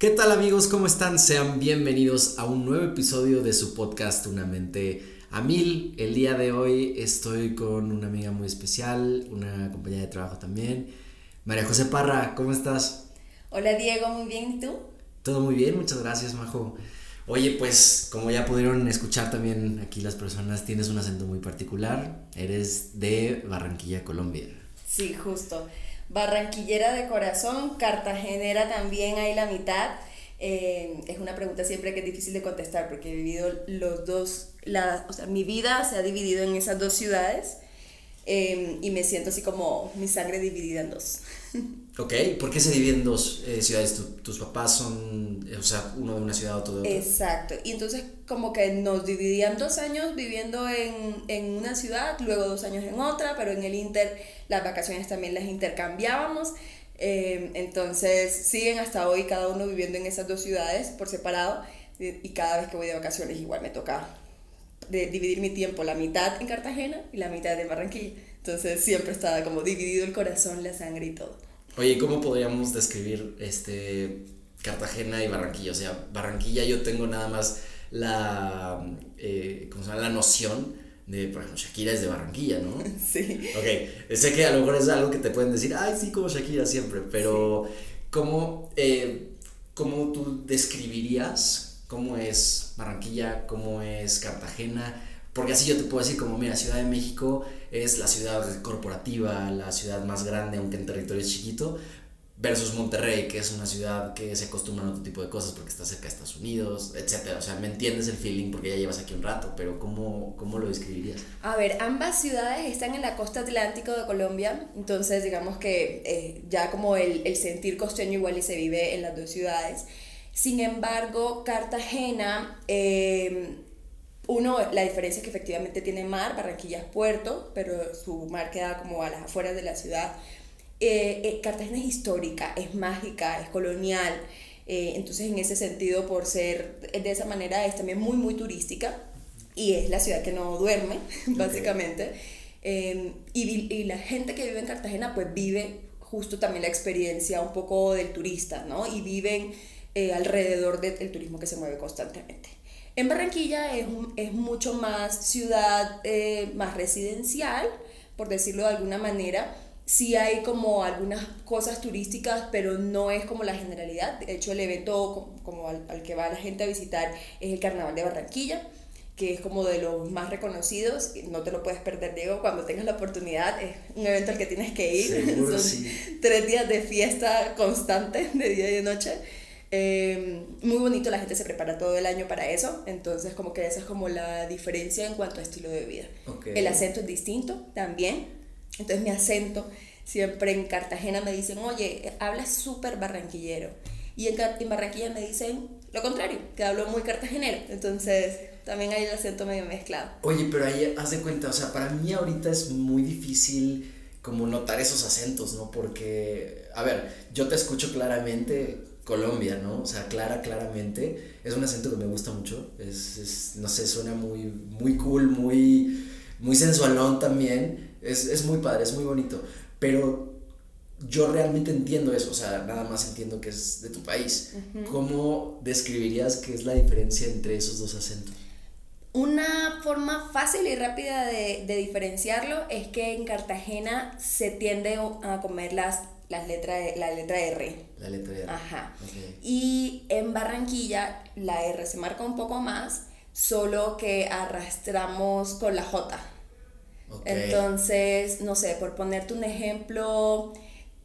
¿Qué tal amigos? ¿Cómo están? Sean bienvenidos a un nuevo episodio de su podcast Una mente a mil. El día de hoy estoy con una amiga muy especial, una compañera de trabajo también. María José Parra, ¿cómo estás? Hola Diego, muy bien, ¿y tú? Todo muy bien, muchas gracias Majo. Oye, pues como ya pudieron escuchar también aquí las personas, tienes un acento muy particular. Eres de Barranquilla, Colombia. Sí, justo barranquillera de corazón, cartagenera también hay la mitad. Eh, es una pregunta siempre que es difícil de contestar porque he vivido los dos, la, o sea, mi vida se ha dividido en esas dos ciudades eh, y me siento así como mi sangre dividida en dos. Ok, ¿por qué se dividen en dos eh, ciudades? ¿Tus papás son, o sea, uno de una ciudad, otro de otra? Exacto, y entonces como que nos dividían dos años viviendo en, en una ciudad, luego dos años en otra, pero en el Inter las vacaciones también las intercambiábamos. Eh, entonces siguen hasta hoy cada uno viviendo en esas dos ciudades por separado y cada vez que voy de vacaciones igual me toca de dividir mi tiempo, la mitad en Cartagena y la mitad en Barranquilla. Entonces siempre estaba como dividido el corazón, la sangre y todo. Oye, ¿cómo podríamos describir este Cartagena y Barranquilla? O sea, Barranquilla yo tengo nada más la, eh, ¿cómo se llama? la noción de, por ejemplo, Shakira es de Barranquilla, ¿no? Sí. Ok, sé que a lo mejor es algo que te pueden decir, ay, sí, como Shakira siempre, pero ¿cómo, eh, ¿cómo tú describirías cómo es Barranquilla, cómo es Cartagena? Porque así yo te puedo decir como, mira, Ciudad de México es la ciudad corporativa, la ciudad más grande, aunque en territorio es chiquito, versus Monterrey, que es una ciudad que se acostumbra a otro tipo de cosas porque está cerca de Estados Unidos, etc. O sea, me entiendes el feeling porque ya llevas aquí un rato, pero ¿cómo, cómo lo describirías? A ver, ambas ciudades están en la costa atlántica de Colombia, entonces digamos que eh, ya como el, el sentir costeño igual y se vive en las dos ciudades. Sin embargo, Cartagena, eh, uno, la diferencia es que efectivamente tiene mar, Barranquilla es puerto, pero su mar queda como a las afueras de la ciudad eh, eh, Cartagena es histórica, es mágica, es colonial. Eh, entonces, en ese sentido, por ser de esa manera, es también muy, muy turística y es la ciudad que no duerme, básicamente. Em, y, y, la gente que vive en Cartagena, pues vive justo también la experiencia un poco del turista, ¿no? Y viven alrededor del turismo que se mueve constantemente. En Barranquilla es, es mucho más ciudad, más residencial, por decirlo de alguna manera sí hay como algunas cosas turísticas, pero no es como la generalidad. De hecho, el evento como al, que va la gente a visitar es el Carnaval de Barranquilla, que es como de los más reconocidos. No te lo puedes perder, Diego, cuando tengas la oportunidad. Es un evento al que tienes que ir. Son tres días de fiesta constante, de día y de noche. Em, muy bonito, la gente se prepara todo el año para eso, entonces como que esa es como la diferencia en cuanto a estilo de vida. El acento es distinto también, entonces mi acento, siempre en Cartagena me dicen, oye, hablas súper barranquillero. Y en, en, Barranquilla me dicen lo contrario, que hablo muy cartagenero. Entonces también hay el acento medio mezclado. Oye, pero ahí haz de cuenta, o sea, para mí ahorita es muy difícil como notar esos acentos, ¿no? Porque, a ver, yo te escucho claramente Colombia, ¿no? O sea, clara, claramente. Es un acento que me gusta mucho. Es, es no sé, suena muy, muy cool, muy, muy sensualón también. Es, es muy padre, es muy bonito. Pero yo realmente entiendo eso, o sea, nada más entiendo que es de tu país. ¿Cómo describirías qué es la diferencia entre esos dos acentos? Una forma fácil y rápida de, de diferenciarlo es que en Cartagena se tiende a comer las, las letras, la letra R. La letra R. Ajá. Y en Barranquilla la R se marca un poco más, solo que arrastramos con la J. Entonces, no sé, por ponerte un ejemplo,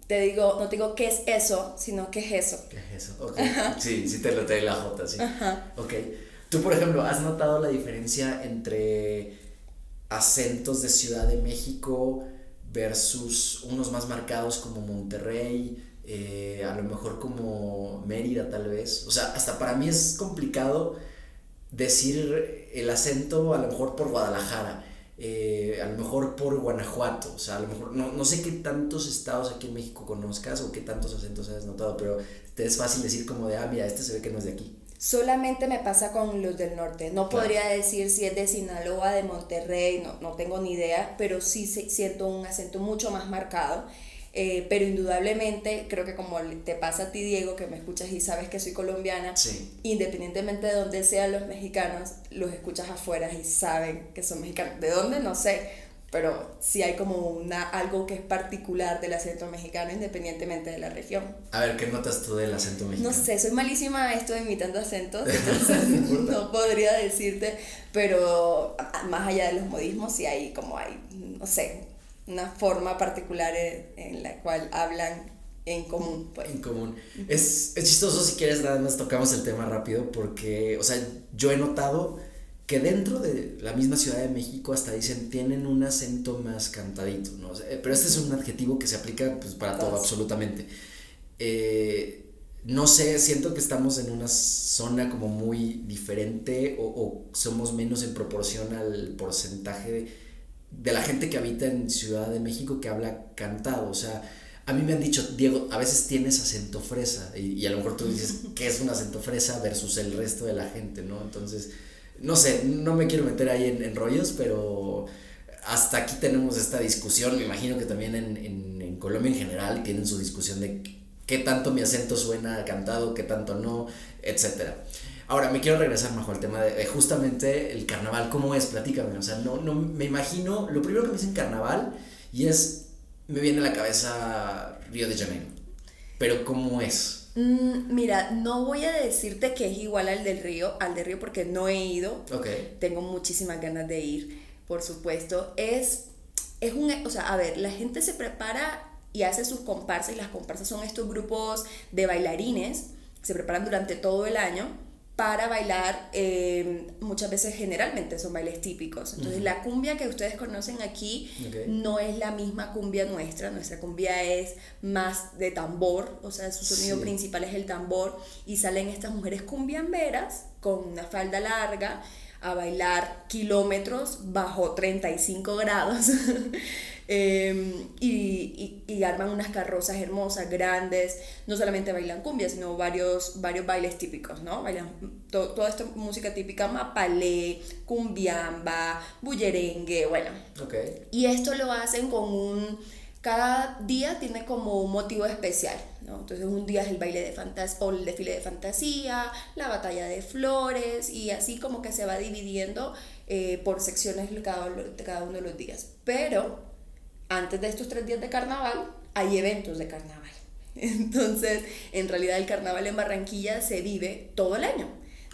te digo, no te digo qué es eso, sino qué es eso. ¿Qué es eso? Ok. Sí, sí te lo trae la J, sí. Ok. Tú, por ejemplo, ¿has notado la diferencia entre acentos de Ciudad de México versus unos más marcados como Monterrey, eh, a lo mejor como Mérida tal vez? O sea, hasta para mí es complicado decir el acento a lo mejor por Guadalajara eh, a lo mejor por Guanajuato, o sea, a lo mejor, no, no, sé qué tantos estados aquí en México conozcas o qué tantos acentos has notado, pero te es fácil decir como de, ah, mira, este se ve que no es de aquí. Solamente me pasa con los del norte, no podría decir si es de Sinaloa, de Monterrey, no, no tengo ni idea, pero sí siento un acento mucho más marcado. eh, pero indudablemente creo que como te pasa a ti, Diego, que me escuchas y sabes que soy colombiana, independientemente de dónde sean los mexicanos, los escuchas afuera y saben que son mexicanos. ¿De dónde? No sé, pero sí hay como una, algo que es particular del acento mexicano independientemente de la región. A ver, ¿qué notas tú del acento mexicano? No sé, soy malísima esto imitando acentos, entonces no podría decirte, pero más allá de los modismos sí hay como hay, no sé, una forma particular en, la cual hablan en común. Pues. En común. Es, es chistoso si quieres, nada más tocamos el tema rápido porque, o sea, yo he notado que dentro de la misma Ciudad de México hasta dicen tienen un acento más cantadito, ¿no? pero este es un adjetivo que se aplica pues, para todo, absolutamente. Eh, no sé, siento que estamos en una zona como muy diferente o, o somos menos en proporción al porcentaje de de la gente que habita en Ciudad de México que habla cantado. O sea, a mí me han dicho, Diego, a veces tienes acento fresa. Y, a lo mejor tú dices, ¿qué es un acento fresa versus el resto de la gente, no? Entonces, no sé, no me quiero meter ahí en, rollos, pero hasta aquí tenemos esta discusión. Me imagino que también en, en, en Colombia en general tienen su discusión de qué tanto mi acento suena cantado, qué tanto no, etcétera. Ahora, me quiero regresar, Majo, al tema de, justamente el carnaval, ¿cómo es? Platícame, o sea, no, no, me imagino, lo primero que me dicen carnaval y es, me viene a la cabeza Río de Janeiro, pero ¿cómo es? Mm, mira, no voy a decirte que es igual al del río, al del río porque no he ido. Ok. Tengo muchísimas ganas de ir, por supuesto. Es, es un, o sea, a ver, la gente se prepara y hace sus comparsas y las comparsas son estos grupos de bailarines que se preparan durante todo el año para bailar, em, muchas veces generalmente son bailes típicos. Entonces la cumbia que ustedes conocen aquí no es la misma cumbia nuestra, nuestra cumbia es más de tambor, o sea, su sonido principal es el tambor y salen estas mujeres cumbiamberas con una falda larga a bailar kilómetros bajo 35 grados. Em, y, y, arman unas carrozas hermosas, grandes, no solamente bailan cumbia, sino varios, varios bailes típicos, ¿no? Bailan toda esta música típica, mapalé, cumbiamba, bullerengue, bueno. Okay. Y esto lo hacen con un... Cada día tiene como un motivo especial, ¿no? Entonces un día es el baile de fantasía, o el desfile de fantasía, la batalla de flores, y así como que se va dividiendo eh, por secciones cada, cada uno de los días. Pero antes de estos tres días de carnaval, hay eventos de carnaval. Entonces, en realidad el carnaval en Barranquilla se vive todo el año.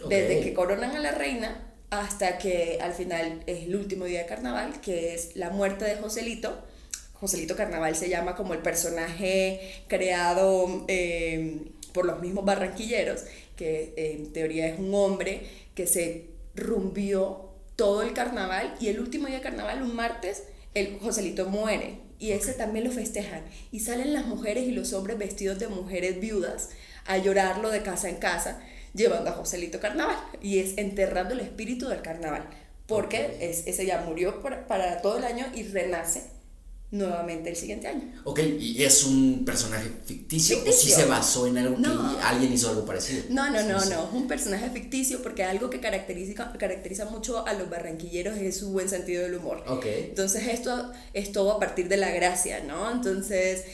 Desde que coronan a la reina hasta que al final es el último día de carnaval, que es la muerte de Joselito. Joselito Carnaval se llama como el personaje creado eh, por los mismos barranquilleros, que en teoría es un hombre que se rumbió todo el carnaval y el último día de carnaval, un martes, el Joselito muere y ese también lo festejan. Y salen las mujeres y los hombres vestidos de mujeres viudas a llorarlo de casa en casa llevando a Joselito Carnaval. Y es enterrando el espíritu del carnaval. Porque es, ese ya murió para todo el año y renace nuevamente el siguiente año. Ok, ¿y es un personaje ficticio, o si se basó en algo que alguien hizo algo parecido? No, no, no, no, un personaje ficticio porque algo que caracteriza, caracteriza mucho a los barranquilleros es su buen sentido del humor. Ok. Entonces esto es todo a partir de la gracia, ¿no? Entonces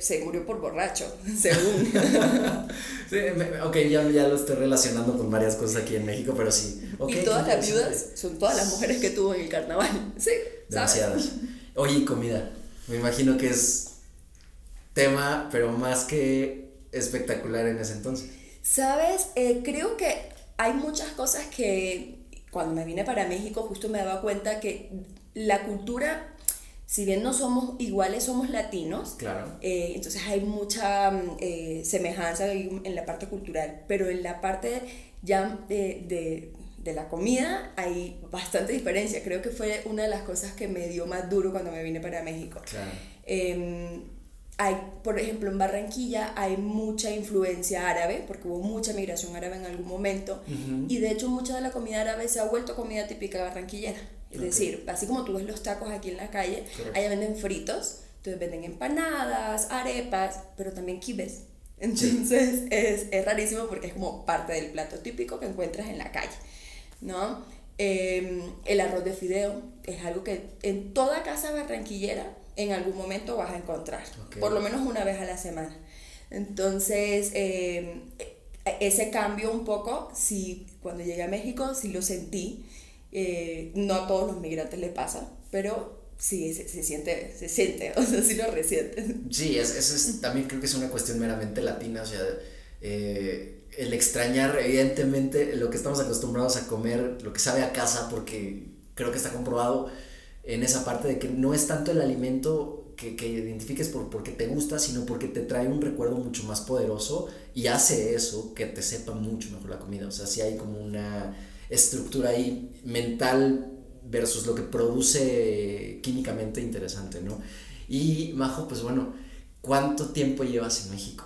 se murió por borracho, según. sí, ok, ya, ya, lo estoy relacionando con varias cosas aquí en México, pero sí. y todas las viudas son todas las mujeres que tuvo en el carnaval, sí. Demasiadas. Oye, comida. Me imagino que es tema, pero más que espectacular en ese entonces. Sabes, eh, creo que hay muchas cosas que cuando me vine para México justo me daba cuenta que la cultura, si bien no somos iguales, somos latinos. Claro. Eh, entonces hay mucha mm, eh, semejanza en la parte cultural, pero en la parte ya de de la comida hay bastante diferencia. Creo que fue una de las cosas que me dio más duro cuando me vine para México. Em, hay, por ejemplo, en Barranquilla hay mucha influencia árabe, porque hubo mucha migración árabe en algún momento, y de hecho mucha de la comida árabe se ha vuelto comida típica barranquillera. Es decir, así como tú ves los tacos aquí en la calle, allá venden fritos, entonces venden empanadas, arepas, pero también kibes. Entonces es, es rarísimo porque es como parte del plato típico que encuentras en la calle. ¿No? Em, el arroz de fideo es algo que en toda casa barranquillera en algún momento vas a encontrar, por lo menos una vez a la semana. Entonces, eh, ese cambio un poco, sí, cuando llegué a México, sí lo sentí. Eh, no a todos los migrantes le pasa, pero sí, se, se, siente, se siente, o sea, sí lo resienten. Sí, eso es, también creo que es una cuestión meramente latina, o sea, eh, el extrañar, evidentemente, lo que estamos acostumbrados a comer, lo que sabe a casa, porque creo que está comprobado en esa parte de que no es tanto el alimento que, que identifiques por, porque te gusta, sino porque te trae un recuerdo mucho más poderoso y hace eso que te sepa mucho mejor la comida. O sea, si hay como una estructura ahí mental versus lo que produce químicamente interesante, ¿no? Y Majo, pues bueno, ¿cuánto tiempo llevas en México?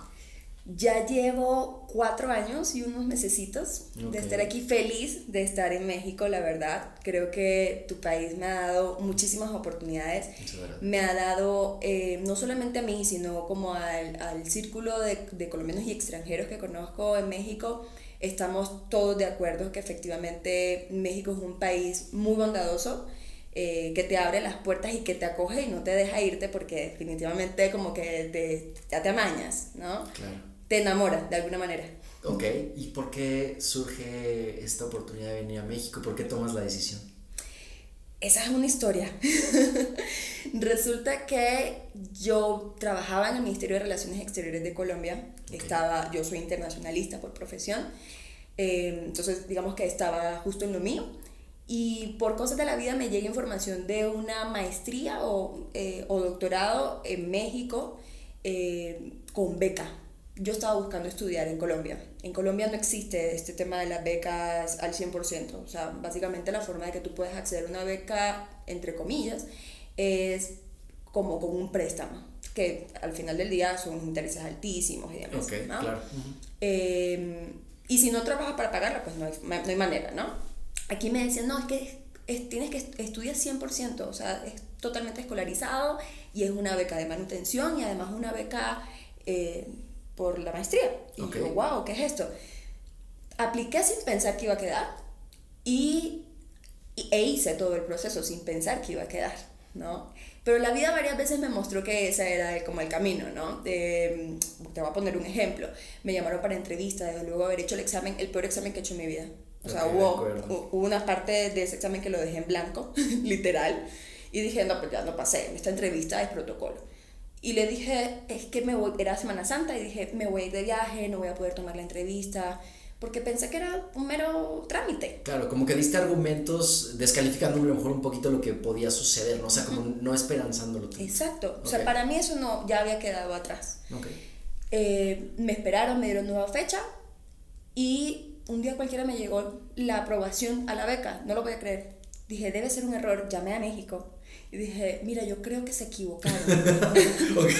Ya llevo cuatro años y unos mesecitos de estar aquí feliz de estar en México, la verdad. Creo que tu país me ha dado muchísimas oportunidades. Me ha dado, eh, no solamente a mí, sino como al, al círculo de, de colombianos y extranjeros que conozco en México, estamos todos de acuerdo que efectivamente México es un país muy bondadoso, eh, que te abre las puertas y que te acoge y no te deja irte porque definitivamente como que te, ya te amañas, ¿no? Claro. Te enamora de alguna manera. Ok, ¿y por qué surge esta oportunidad de venir a México? ¿Por qué tomas la decisión? Esa es una historia. Resulta que yo trabajaba en el Ministerio de Relaciones Exteriores de Colombia. Estaba, yo soy internacionalista por profesión. Eh, entonces, digamos que estaba justo en lo mío. Y por cosas de la vida me llega información de una maestría o, eh, o doctorado en México eh, con beca yo estaba buscando estudiar en Colombia. En Colombia no existe este tema de las becas al 100%. O sea, básicamente la forma de que tú puedes acceder a una beca, entre comillas, es como con un préstamo, que al final del día son intereses altísimos y demás. claro. Em, y si no trabajas para pagarla, pues no hay, no hay manera, ¿no? Aquí me decían, no, es que tienes que estudiar 100%, o sea, es totalmente escolarizado y es una beca de manutención y además una beca... Eh, por la maestría. Y okay. wow, ¿qué es esto? Apliqué sin pensar que iba a quedar y, e hice todo el proceso sin pensar que iba a quedar, ¿no? Pero la vida varias veces me mostró que ese era como el camino, ¿no? te voy a poner un ejemplo. Me llamaron para entrevista, desde luego haber hecho el examen, el peor examen que he hecho en mi vida. O sea, hubo, hubo, una parte de ese examen que lo dejé en blanco, literal. Y dije, no, pues ya no pasé. Esta entrevista es protocolo. Y le dije, es que me voy, era Semana Santa, y dije, me voy de viaje, no voy a poder tomar la entrevista, porque pensé que era un mero trámite. Claro, como que diste argumentos descalificando a lo mejor un poquito lo que podía suceder, ¿no? O sea, como no esperanzándolo. Exacto, o sea, para mí eso no, ya había quedado atrás. Okay. Eh, me esperaron, me dieron nueva fecha, y un día cualquiera me llegó la aprobación a la beca, no lo voy a creer. Dije, debe ser un error, llamé a México y dije, mira, yo creo que se equivocaron. ok.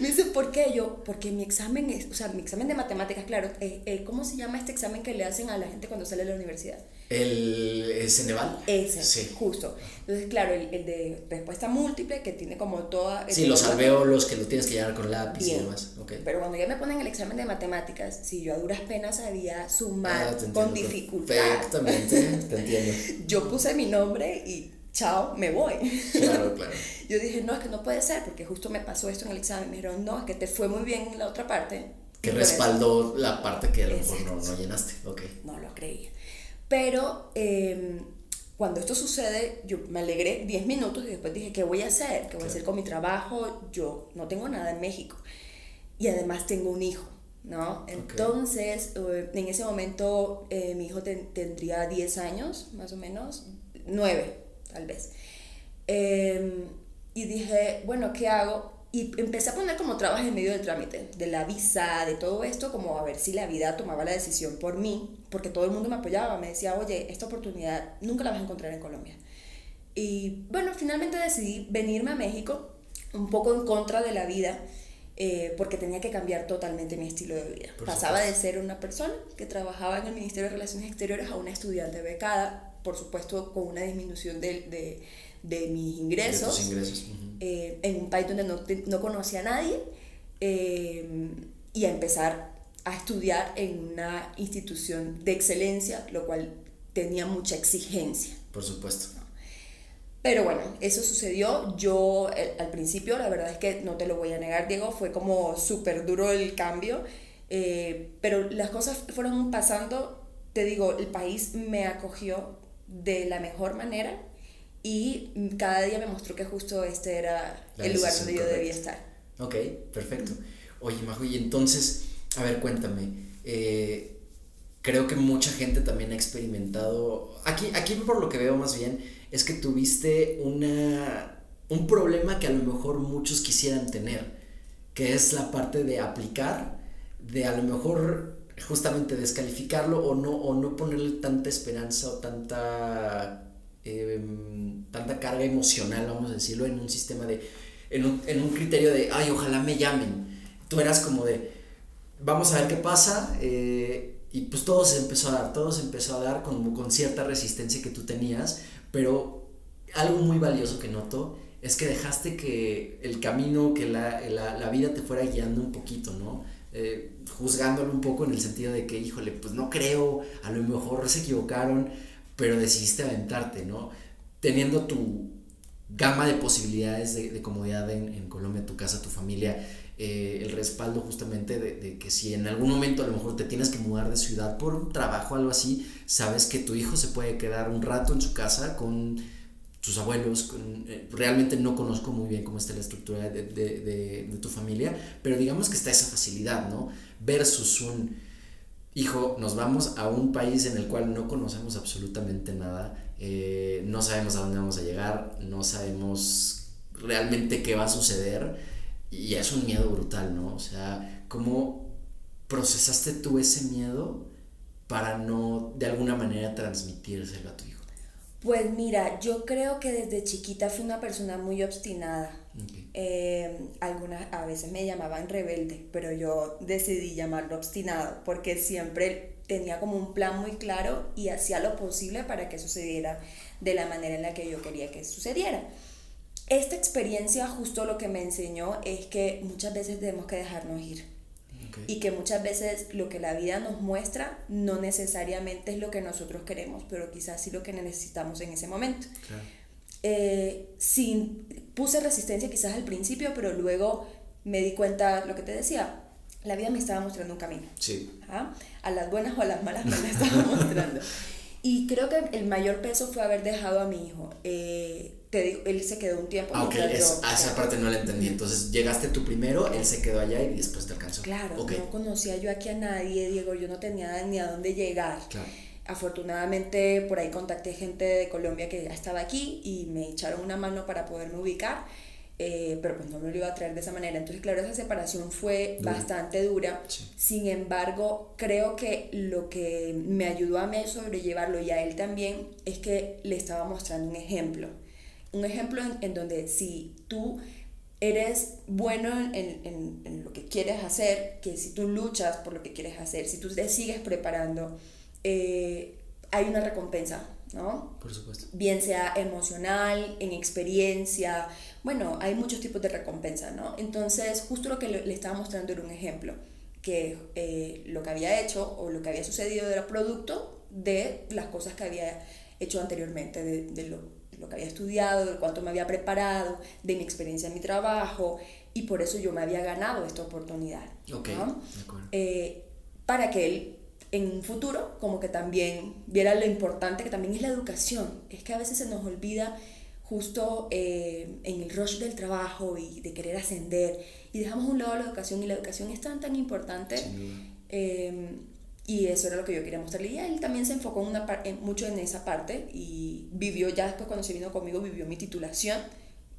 Me dice, ¿por qué? Yo, porque mi examen es, o sea, mi examen de matemáticas, claro, eh, eh, ¿cómo se llama este examen que le hacen a la gente cuando sale de la universidad? ¿El Ceneval? Ese, sí. justo. Entonces, claro, el, el, de respuesta múltiple, que tiene como toda... Sí, los alveolos que lo tienes que llenar con lápiz y demás. Okay. Pero cuando ya me ponen el examen de matemáticas, si yo a duras penas sabía sumar ah, con dificultad. Perfectamente, te entiendo. yo puse mi nombre y chao, me voy. Claro, claro. Yo dije, no, es que no puede ser, porque justo me pasó esto en el examen. Me dijeron, no, es que te fue muy bien en la otra parte. Que respaldó la parte que a lo mejor no, no, llenaste. Ok. No lo creía. Pero em, cuando esto sucede, yo me alegré 10 minutos y después dije, ¿qué voy a hacer? ¿Qué voy a hacer con mi trabajo? Yo no tengo nada en México. Y además tengo un hijo. ¿no? Entonces, eh, en ese momento eh, mi hijo tendría 10 años, más o menos, 9 tal vez. Em, y dije, bueno, ¿qué hago? Y empecé a poner como trabas en medio del trámite, de la visa, de todo esto, como a ver si la vida tomaba la decisión por mí, porque todo el mundo me apoyaba, me decía, oye, esta oportunidad nunca la vas a encontrar en Colombia. Y bueno, finalmente decidí venirme a México, un poco en contra de la vida, eh, porque tenía que cambiar totalmente mi estilo de vida. Pasaba de ser una persona que trabajaba en el Ministerio de Relaciones Exteriores a una estudiante becada por supuesto con una disminución de, de, de mis ingresos, ingresos. Eh, en un país donde no, no conocía a nadie eh, y a empezar a estudiar en una institución de excelencia, lo cual tenía mucha exigencia. Por supuesto. Pero bueno, eso sucedió. Yo eh, al principio, la verdad es que no te lo voy a negar, Diego, fue como súper duro el cambio. Eh, pero las cosas fueron pasando, te digo, el país me acogió de la mejor manera y cada día me mostró que justo este era el lugar donde yo debía estar. Ok, perfecto. Oye, Majo, y entonces, a ver, cuéntame. Eh, creo que mucha gente también ha experimentado. Aquí, aquí por lo que veo más bien, es que tuviste una, un problema que a lo mejor muchos quisieran tener, que es la parte de aplicar, de a lo mejor justamente descalificarlo o no, o no ponerle tanta esperanza o tanta, em, tanta carga emocional, vamos a decirlo, en un sistema de, en un, en un criterio de, ay, ojalá me llamen. Tú eras como de, vamos a ver qué pasa. Eh, y pues todo se empezó a dar, todo se empezó a dar con, con cierta resistencia que tú tenías, pero algo muy valioso que noto es que dejaste que el camino, que la, la, la vida te fuera guiando un poquito, ¿no? Eh, juzgándolo un poco en el sentido de que, híjole, pues no creo, a lo mejor se equivocaron, pero decidiste aventarte, ¿no? Teniendo tu gama de posibilidades de, comodidad en, en, Colombia, tu casa, tu familia, eh, el respaldo justamente de, de, que si en algún momento a lo mejor te tienes que mudar de ciudad por un trabajo o algo así, sabes que tu hijo se puede quedar un rato en su casa con tus abuelos, eh, realmente no conozco muy bien cómo está la estructura de, de, de, tu familia, pero digamos que está esa facilidad, ¿no? Versus un, hijo, nos vamos a un país en el cual no conocemos absolutamente nada, eh, no sabemos a dónde vamos a llegar, no sabemos realmente qué va a suceder y es un miedo brutal, ¿no? O sea, ¿cómo procesaste tú ese miedo para no de alguna manera transmitírselo a tu? Pues mira, yo creo que desde chiquita fui una persona muy obstinada. Okay. Eh, algunas a veces me llamaban rebelde, pero yo decidí llamarlo obstinado porque siempre tenía como un plan muy claro y hacía lo posible para que sucediera de la manera en la que yo quería que sucediera. Esta experiencia justo lo que me enseñó es que muchas veces tenemos que dejarnos ir. Okay. Y que muchas veces lo que la vida nos muestra no necesariamente es lo que nosotros queremos, pero quizás sí lo que necesitamos en ese momento. Claro. Eh, sin, puse resistencia quizás al principio, pero luego me di cuenta, lo que te decía, la vida me estaba mostrando un camino. Sí. ¿Ah? A las buenas o a las malas me la estaba mostrando. Y creo que el mayor peso fue haber dejado a mi hijo. Eh, te digo, él se quedó un tiempo. Ah, ok, es, a esa parte no la entendí. Entonces llegaste tú primero, él se quedó allá y después te alcanzó. Claro, okay. no conocía yo aquí a nadie, Diego, yo no tenía ni a dónde llegar. Claro. Afortunadamente por ahí contacté gente de Colombia que ya estaba aquí y me echaron una mano para poderme ubicar, eh, pero pues no me lo iba a traer de esa manera. Entonces, claro, esa separación fue dura. bastante dura. Sí. Sin embargo, creo que lo que me ayudó a mí a sobrellevarlo y a él también es que le estaba mostrando un ejemplo un ejemplo en, en, donde si tú eres bueno en, en, en, lo que quieres hacer, que si tú luchas por lo que quieres hacer, si tú te sigues preparando, eh, hay una recompensa, ¿no? Por supuesto. Bien sea emocional, en experiencia, bueno, hay muchos tipos de recompensa, ¿no? Entonces, justo lo que le, estaba mostrando era un ejemplo, que eh, lo que había hecho o lo que había sucedido era producto de las cosas que había hecho anteriormente, de, de lo lo que había estudiado, de cuánto me había preparado, de mi experiencia en mi trabajo, y por eso yo me había ganado esta oportunidad. Okay, ¿no? eh, para que él en un futuro como que también viera lo importante que también es la educación. Es que a veces se nos olvida justo eh, en el rush del trabajo y de querer ascender y dejamos a un lado la educación y la educación es tan tan importante. Eh, y eso era lo que yo quería mostrarle. Y él también se enfocó una en, mucho en esa parte y vivió, ya después cuando se vino conmigo, vivió mi titulación.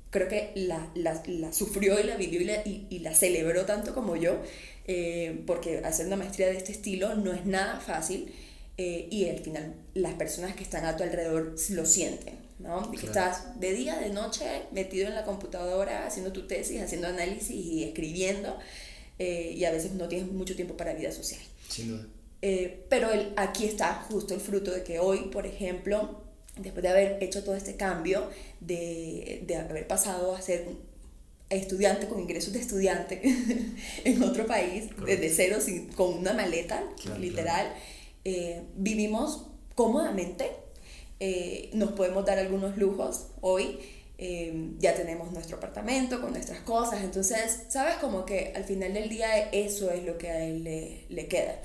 Creo que la, la, la sufrió y la vivió y la, y, y la celebró tanto como yo, eh, porque hacer una maestría de este estilo no es nada fácil. Eh, y al final las personas que están a tu alrededor lo sienten, ¿no? Claro. Que estás de día, de noche, metido en la computadora, haciendo tu tesis, haciendo análisis y escribiendo, eh, y a veces no tienes mucho tiempo para vida social. Sin duda. Eh, pero el, aquí está justo el fruto de que hoy, por ejemplo, después de haber hecho todo este cambio, de, de haber pasado a ser estudiante con ingresos de estudiante en otro país, Correcto. desde cero, sin, con una maleta, claro, literal, claro. Eh, vivimos cómodamente eh, nos podemos dar algunos lujos hoy. Eh, ya tenemos nuestro apartamento con nuestras cosas, entonces, ¿sabes? Como que al final del día eso es lo que a él le, le queda,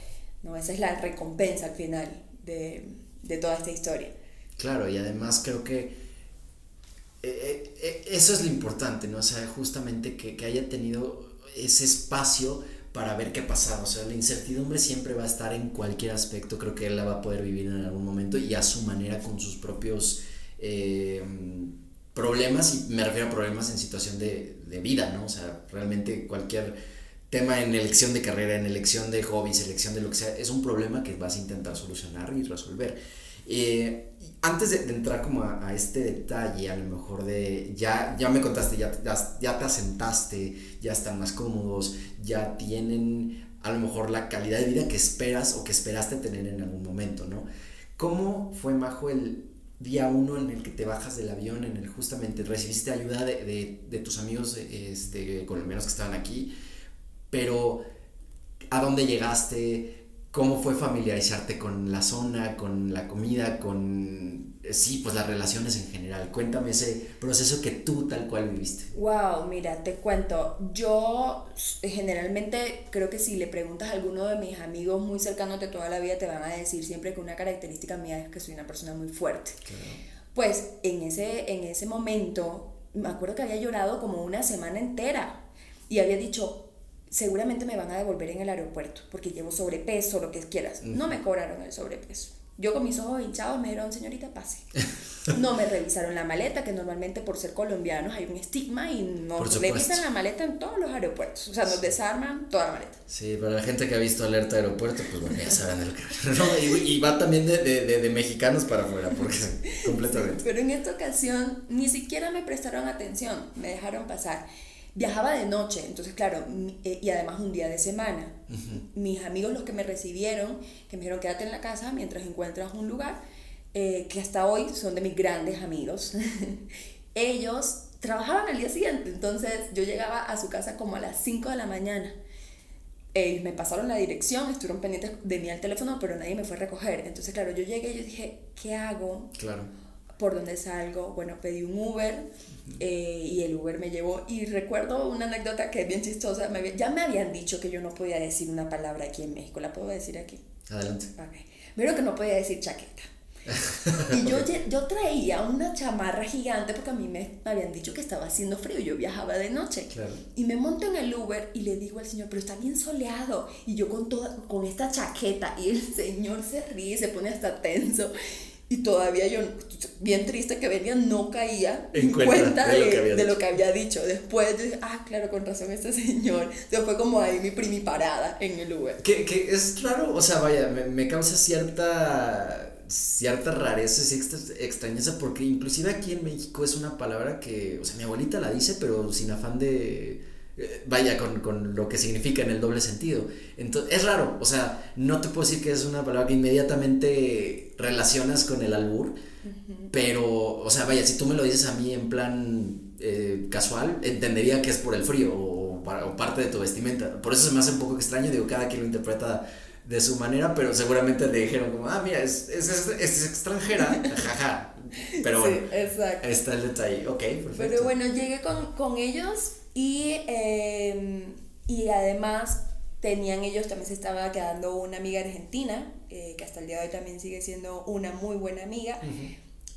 ¿no? Esa es la recompensa al final de, de toda esta historia. Claro, y además creo que eso es lo importante, ¿no? O sea, justamente que, que haya tenido ese espacio para ver qué pasa. O sea, la incertidumbre siempre va a estar en cualquier aspecto. Creo que él la va a poder vivir en algún momento y a su manera con sus propios eh, problemas. Y me refiero a problemas en situación de, de, vida, ¿no? O sea, realmente cualquier tema en elección de carrera, en elección de hobbies, elección de lo que sea, es un problema que vas a intentar solucionar y resolver. Eh, antes de, entrar como a, este detalle, a lo mejor de, ya, ya me contaste, ya, ya, te asentaste, ya están más cómodos, ya tienen a lo mejor la calidad de vida que esperas o que esperaste tener en algún momento, ¿no? ¿Cómo fue, Majo, el día uno en el que te bajas del avión, en el justamente recibiste ayuda de, de, tus amigos este, colombianos que estaban aquí, pero ¿a dónde llegaste? ¿Cómo fue familiarizarte con la zona, con la comida, con, sí, pues las relaciones en general? Cuéntame ese proceso que tú tal cual viviste. Wow, mira, te cuento. Yo generalmente creo que si le preguntas a alguno de mis amigos muy cercanos de toda la vida, te van a decir siempre que una característica mía es que soy una persona muy fuerte. Pues en ese, en ese momento, me acuerdo que había llorado como una semana entera y había dicho, seguramente me van a devolver en el aeropuerto porque llevo sobrepeso, lo que quieras. No me cobraron el sobrepeso. Yo con mis ojos hinchados me dijeron, señorita, pase. No me revisaron la maleta, que normalmente por ser colombianos hay un estigma y nos revisan la maleta en todos los aeropuertos. O sea, nos desarman toda la maleta. Sí, para la gente que ha visto alerta aeropuerto, pues bueno, ya saben el que... No, y, va también de, de, de, mexicanos para afuera, porque completamente. pero en esta ocasión ni siquiera me prestaron atención, me dejaron pasar viajaba de noche, entonces claro, eh, y además un día de semana. Mis amigos los que me recibieron, que me dijeron quédate en la casa mientras encuentras un lugar, eh, que hasta hoy son de mis grandes amigos, ellos trabajaban al día siguiente, entonces yo llegaba a su casa como a las 5 de la mañana. Ellos me pasaron la dirección, estuvieron pendientes de mí al teléfono, pero nadie me fue a recoger. Entonces, claro, yo llegué y yo dije, ¿qué hago? Claro. ¿Por dónde salgo? Bueno, pedí un Uber eh, y el Uber me llevó. Y recuerdo una anécdota que es bien chistosa. ya me habían dicho que yo no podía decir una palabra aquí en México. ¿La puedo decir aquí? Adelante. Okay. Pero que no podía decir chaqueta. y yo, yo traía una chamarra gigante porque a mí me habían dicho que estaba haciendo frío, yo viajaba de noche. Claro. Y me monto en el Uber y le digo al señor, pero está bien soleado. Y yo con, toda, con esta chaqueta y el señor se ríe, se pone hasta tenso. Y todavía yo, bien triste que venía, no caía en cuenta, de, lo que había dicho. Después yo dije, ah, claro, con razón este señor. Entonces fue como ahí mi primiparada en el Uber. Que, que es raro, o sea, vaya, me, me causa cierta cierta rareza, y extrañeza, porque inclusive aquí en México es una palabra que, o sea, mi abuelita la dice, pero sin afán de eh, vaya con, con, lo que significa en el doble sentido. Entonces, es raro, o sea, no te puedo decir que es una palabra que inmediatamente relacionas con el albur, pero, o sea, vaya, si tú me lo dices a mí en plan eh, casual, entendería que es por el frío o, o, parte de tu vestimenta. Por eso se me hace un poco extraño, digo, cada quien lo interpreta de su manera, pero seguramente le dijeron como, ah, mira, es, es, es, es extranjera, jaja. Pero bueno, está el detalle, ok, perfecto. Pero bueno, llegué con, con ellos y, em, y además tenían ellos, también se estaba quedando una amiga argentina, eh, que hasta el día de hoy también sigue siendo una muy buena amiga.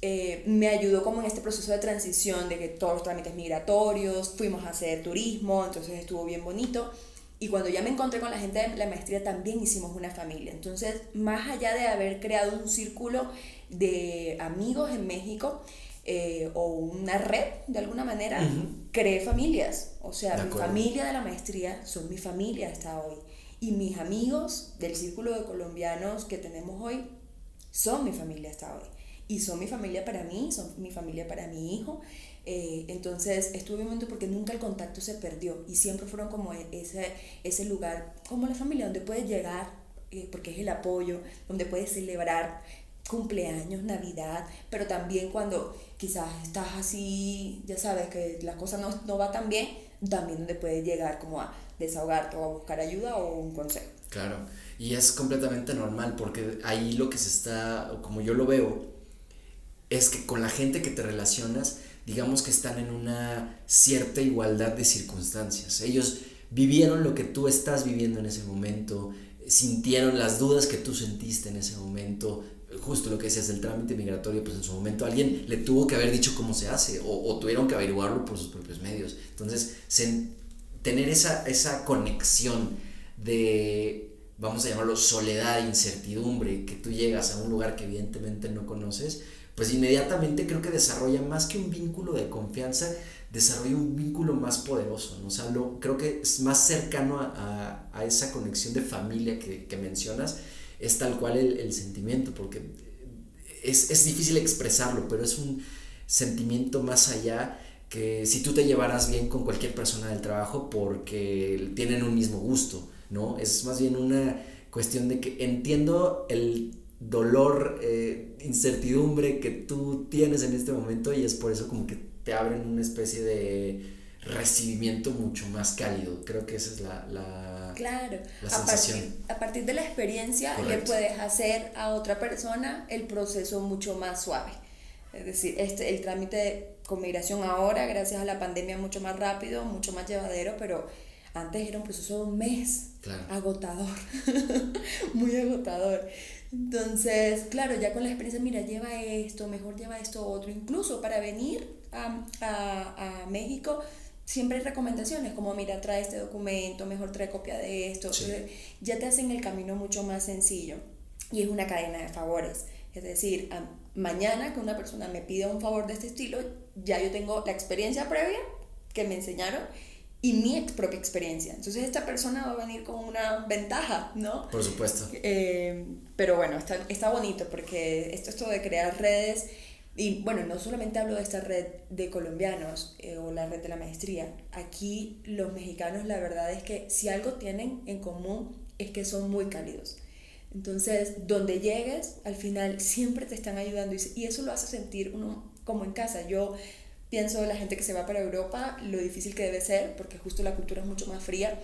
Eh, me ayudó como en este proceso de transición de que todos los trámites migratorios, fuimos a hacer turismo, entonces estuvo bien bonito. Y cuando ya me encontré con la gente de la maestría también hicimos una familia. Entonces, más allá de haber creado un círculo de amigos en México, eh, o una red de alguna manera, cree familias. O sea, mi familia de la maestría son mi familia hasta hoy. Y mis amigos del círculo de colombianos que tenemos hoy son mi familia hasta hoy. Y son mi familia para mí, son mi familia para mi hijo. Eh, entonces estuve un momento porque nunca el contacto se perdió y siempre fueron como e-, ese, ese lugar, como la familia, donde puedes llegar, eh, porque es el apoyo, donde puedes celebrar cumpleaños, Navidad, pero también cuando quizás estás así, ya sabes que la cosa no, no va tan bien, también donde puedes llegar como a desahogarte o a buscar ayuda o un consejo. Claro, y es completamente normal porque ahí lo que se está, como yo lo veo, es que con la gente que te relacionas, digamos que están en una cierta igualdad de circunstancias. Ellos vivieron lo que tú estás viviendo en ese momento, sintieron las dudas que tú sentiste en ese momento, justo lo que decías del trámite migratorio, pues en su momento alguien le tuvo que haber dicho cómo se hace o, tuvieron que averiguarlo por sus propios medios. Entonces, tener esa, esa conexión de, vamos a llamarlo, soledad, incertidumbre, que tú llegas a un lugar que evidentemente no conoces, pues inmediatamente creo que desarrolla más que un vínculo de confianza, desarrolla un vínculo más poderoso, ¿no? O sea, lo, creo que es más cercano a, a, esa conexión de familia que, que mencionas, es tal cual el, el sentimiento, porque es, es, difícil expresarlo, pero es un sentimiento más allá que si tú te llevaras bien con cualquier persona del trabajo porque tienen un mismo gusto, ¿no? Es más bien una cuestión de que entiendo el dolor, eh, incertidumbre que tú tienes en este momento y es por eso como que te abren una especie de recibimiento mucho más cálido. Creo que esa es la, la, claro. A partir, a partir de la experiencia le puedes hacer a otra persona el proceso mucho más suave. Es decir, este, el trámite con migración ahora, gracias a la pandemia, mucho más rápido, mucho más llevadero, pero antes era un proceso de un mes, agotador, muy agotador. Entonces, claro, ya con la experiencia, mira, lleva esto, mejor lleva esto otro. Incluso para venir a, a, a México, siempre hay recomendaciones como, mira, trae este documento, mejor trae copia de esto. ya te hacen el camino mucho más sencillo. Y es una cadena de favores. Es decir, mañana que una persona me pida un favor de este estilo, ya yo tengo la experiencia previa que me enseñaron y mi propia experiencia. Entonces esta persona va a venir con una ventaja, ¿no? Por supuesto. Eh, pero bueno, está, está bonito porque esto, esto de crear redes, y bueno, no solamente hablo de esta red de colombianos eh, o la red de la maestría, aquí los mexicanos la verdad es que si algo tienen en común es que son muy cálidos. Entonces, donde llegues, al final siempre te están ayudando y, y eso lo hace sentir uno como en casa. Yo pienso la gente que se va para Europa, lo difícil que debe ser, porque justo la cultura es mucho más fría,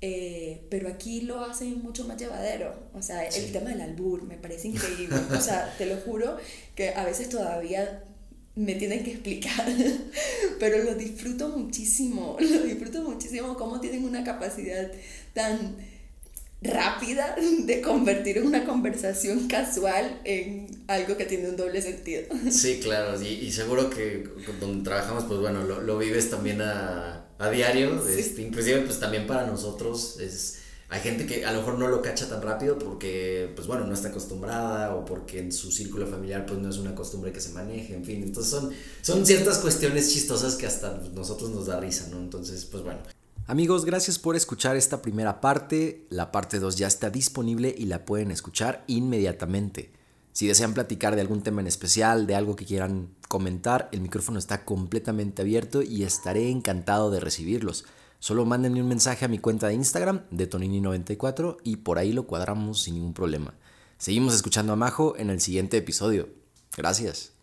eh, pero aquí lo hacen mucho más llevadero. O sea, el tema del albur me parece increíble. o sea, te lo juro que a veces todavía me tienen que explicar, pero lo disfruto muchísimo, lo disfruto muchísimo cómo tienen una capacidad tan rápida de convertir una conversación casual en algo que tiene un doble sentido. Sí, claro, y, y seguro que donde trabajamos, pues bueno, lo, lo vives también a, a diario, este, inclusive pues también para nosotros es... Hay gente que a lo mejor no lo cacha tan rápido porque, pues bueno, no está acostumbrada o porque en su círculo familiar pues no es una costumbre que se maneje, en fin. Entonces son, son ciertas cuestiones chistosas que hasta nosotros nos da risa, ¿no? Entonces, pues bueno. Amigos, gracias por escuchar esta primera parte. La parte 2 ya está disponible y la pueden escuchar inmediatamente. Si desean platicar de algún tema en especial, de algo que quieran comentar, el micrófono está completamente abierto y estaré encantado de recibirlos. Solo mándenme un mensaje a mi cuenta de Instagram de Tonini94 y por ahí lo cuadramos sin ningún problema. Seguimos escuchando a Majo en el siguiente episodio. Gracias.